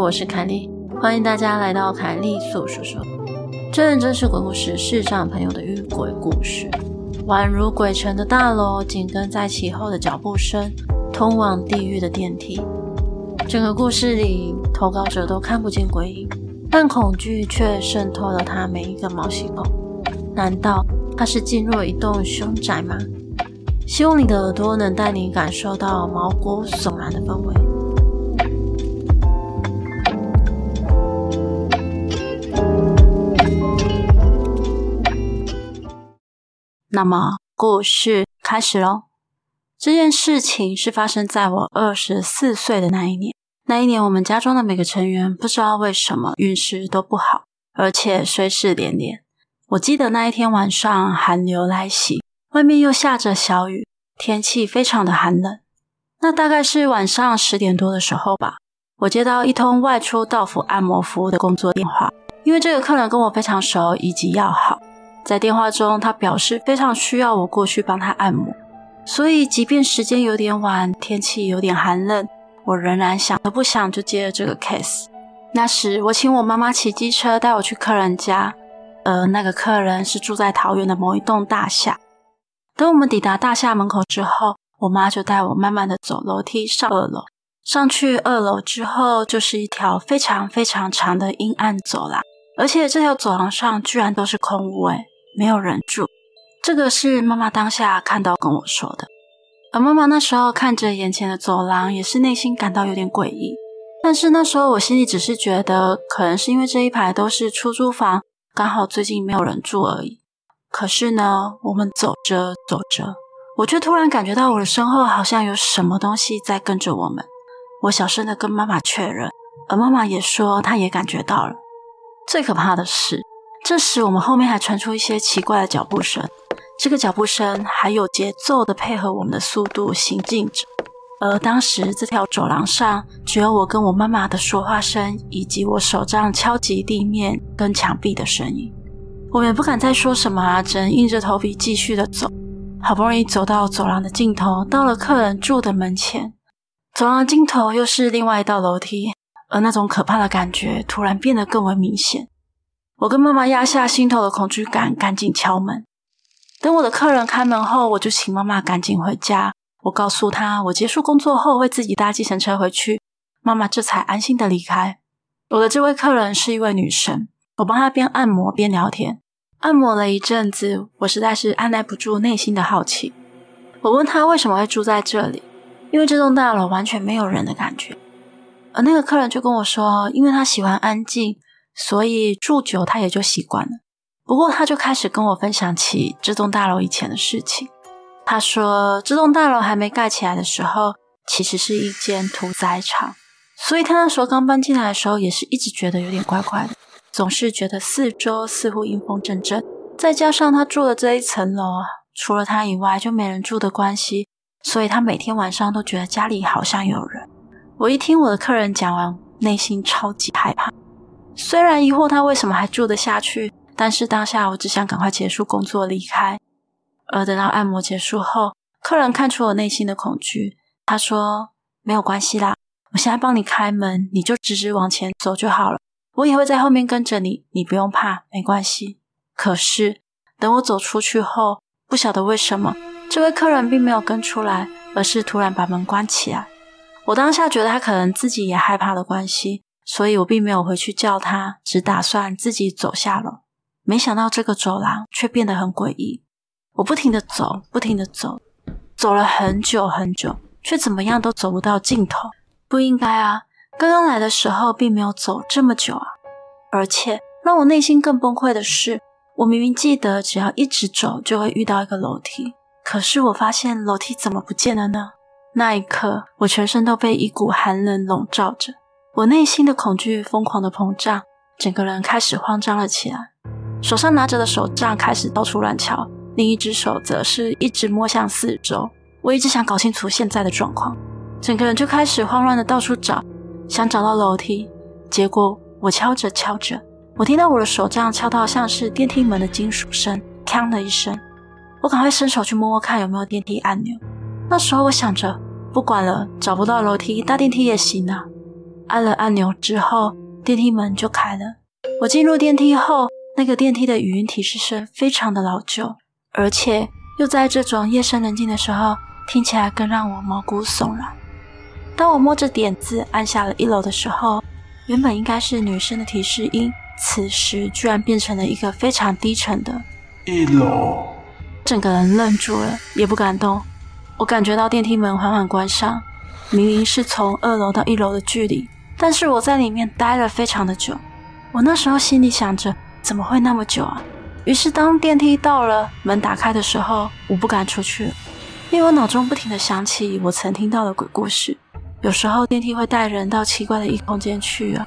我是凯莉，欢迎大家来到凯莉粟说说。这真是鬼故事，世上朋友的遇鬼故事。宛如鬼城的大楼，紧跟在其后的脚步声，通往地狱的电梯。整个故事里，投稿者都看不见鬼影，但恐惧却渗透了他每一个毛细孔。难道他是进入了一栋凶宅吗？希望你的耳朵能带你感受到毛骨悚然的氛围。那么，故事开始喽。这件事情是发生在我二十四岁的那一年。那一年，我们家中的每个成员不知道为什么运势都不好，而且衰事连连。我记得那一天晚上寒流来袭，外面又下着小雨，天气非常的寒冷。那大概是晚上十点多的时候吧，我接到一通外出到府按摩服务的工作电话，因为这个客人跟我非常熟以及要好。在电话中，他表示非常需要我过去帮他按摩，所以即便时间有点晚，天气有点寒冷，我仍然想都不想就接了这个 case。那时，我请我妈妈骑机车带我去客人家，而那个客人是住在桃园的某一栋大厦。等我们抵达大厦门口之后，我妈就带我慢慢的走楼梯上二楼。上去二楼之后，就是一条非常非常长的阴暗走廊，而且这条走廊上居然都是空屋诶没有人住，这个是妈妈当下看到跟我说的。而妈妈那时候看着眼前的走廊，也是内心感到有点诡异。但是那时候我心里只是觉得，可能是因为这一排都是出租房，刚好最近没有人住而已。可是呢，我们走着走着，我却突然感觉到我的身后好像有什么东西在跟着我们。我小声的跟妈妈确认，而妈妈也说她也感觉到了。最可怕的是。这时，我们后面还传出一些奇怪的脚步声，这个脚步声还有节奏的配合我们的速度行进着。而当时，这条走廊上只有我跟我妈妈的说话声，以及我手杖敲击地面跟墙壁的声音。我们也不敢再说什么啊，只能硬着头皮继续的走。好不容易走到走廊的尽头，到了客人住的门前，走廊尽头又是另外一道楼梯，而那种可怕的感觉突然变得更为明显。我跟妈妈压下心头的恐惧感，赶紧敲门。等我的客人开门后，我就请妈妈赶紧回家。我告诉她，我结束工作后会自己搭计程车回去。妈妈这才安心的离开。我的这位客人是一位女生，我帮她边按摩边聊天。按摩了一阵子，我实在是按捺不住内心的好奇。我问她为什么会住在这里，因为这栋大楼完全没有人的感觉。而那个客人就跟我说，因为他喜欢安静。所以住久他也就习惯了。不过他就开始跟我分享起这栋大楼以前的事情。他说这栋大楼还没盖起来的时候，其实是一间屠宰场。所以他那时候刚搬进来的时候，也是一直觉得有点怪怪的，总是觉得四周似乎阴风阵阵。再加上他住的这一层楼，除了他以外就没人住的关系，所以他每天晚上都觉得家里好像有人。我一听我的客人讲完，内心超级害怕。虽然疑惑他为什么还住得下去，但是当下我只想赶快结束工作离开。而等到按摩结束后，客人看出我内心的恐惧，他说：“没有关系啦，我现在帮你开门，你就直直往前走就好了。我也会在后面跟着你，你不用怕，没关系。”可是等我走出去后，不晓得为什么，这位客人并没有跟出来，而是突然把门关起来。我当下觉得他可能自己也害怕的关系。所以我并没有回去叫他，只打算自己走下楼。没想到这个走廊却变得很诡异。我不停地走，不停地走，走了很久很久，却怎么样都走不到尽头。不应该啊！刚刚来的时候并没有走这么久啊！而且让我内心更崩溃的是，我明明记得只要一直走就会遇到一个楼梯，可是我发现楼梯怎么不见了呢？那一刻，我全身都被一股寒冷笼罩着。我内心的恐惧疯狂的膨胀，整个人开始慌张了起来，手上拿着的手杖开始到处乱敲，另一只手则是一直摸向四周。我一直想搞清楚现在的状况，整个人就开始慌乱的到处找，想找到楼梯。结果我敲着敲着，我听到我的手杖敲到像是电梯门的金属声，锵的一声。我赶快伸手去摸摸看有没有电梯按钮。那时候我想着，不管了，找不到楼梯，搭电梯也行啊。按了按钮之后，电梯门就开了。我进入电梯后，那个电梯的语音提示声非常的老旧，而且又在这种夜深人静的时候，听起来更让我毛骨悚然。当我摸着点子按下了一楼的时候，原本应该是女生的提示音，此时居然变成了一个非常低沉的“一楼”，整个人愣住了，也不敢动。我感觉到电梯门缓缓关上，明明是从二楼到一楼的距离，但是我在里面待了非常的久。我那时候心里想着，怎么会那么久啊？于是当电梯到了，门打开的时候，我不敢出去，因为我脑中不停的想起我曾听到的鬼故事。有时候电梯会带人到奇怪的异空间去啊！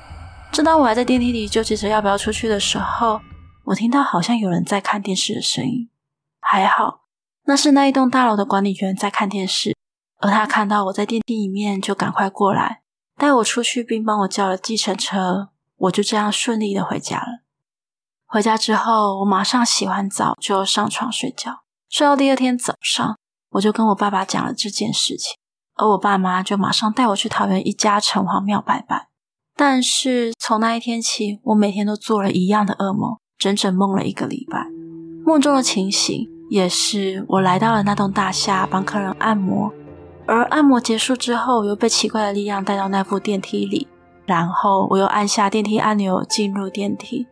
正当我还在电梯里纠结着要不要出去的时候，我听到好像有人在看电视的声音。还好，那是那一栋大楼的管理员在看电视，而他看到我在电梯里面，就赶快过来带我出去，并帮我叫了计程车。我就这样顺利的回家了。回家之后，我马上洗完澡就上床睡觉。睡到第二天早上，我就跟我爸爸讲了这件事情。而我爸妈就马上带我去桃园一家城隍庙拜拜，但是从那一天起，我每天都做了一样的噩梦，整整梦了一个礼拜。梦中的情形也是我来到了那栋大厦帮客人按摩，而按摩结束之后，又被奇怪的力量带到那部电梯里，然后我又按下电梯按钮进入电梯，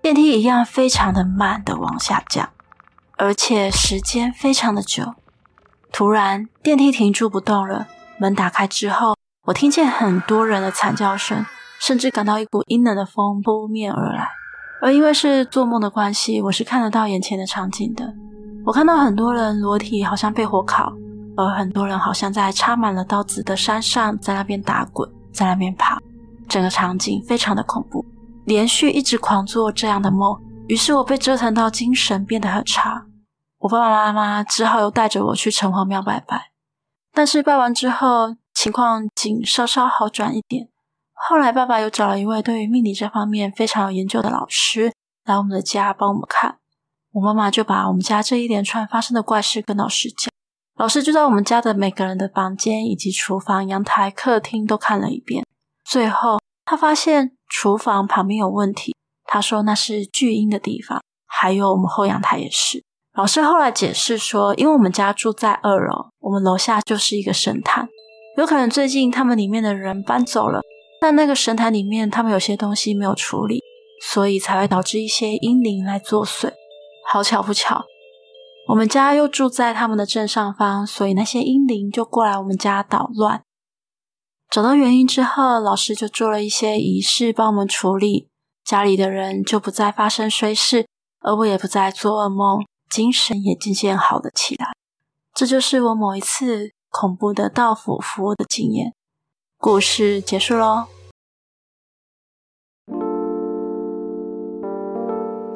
电梯一样非常的慢的往下降，而且时间非常的久。突然，电梯停住不动了。门打开之后，我听见很多人的惨叫声，甚至感到一股阴冷的风扑面而来。而因为是做梦的关系，我是看得到眼前的场景的。我看到很多人裸体，好像被火烤；而很多人好像在插满了刀子的山上，在那边打滚，在那边爬。整个场景非常的恐怖。连续一直狂做这样的梦，于是我被折腾到精神变得很差。我爸爸妈妈只好又带着我去城隍庙拜拜，但是拜完之后情况仅稍稍好转一点。后来爸爸又找了一位对于命理这方面非常有研究的老师来我们的家帮我们看。我妈妈就把我们家这一连串发生的怪事跟老师讲，老师就在我们家的每个人的房间以及厨房、阳台、客厅都看了一遍。最后他发现厨房旁边有问题，他说那是聚阴的地方，还有我们后阳台也是。老师后来解释说，因为我们家住在二楼，我们楼下就是一个神坛，有可能最近他们里面的人搬走了，但那个神坛里面他们有些东西没有处理，所以才会导致一些阴灵来作祟。好巧不巧，我们家又住在他们的正上方，所以那些阴灵就过来我们家捣乱。找到原因之后，老师就做了一些仪式帮我们处理，家里的人就不再发生衰事，而我也不再做噩梦。精神也渐渐好了起来，这就是我某一次恐怖的道府服务的经验。故事结束喽。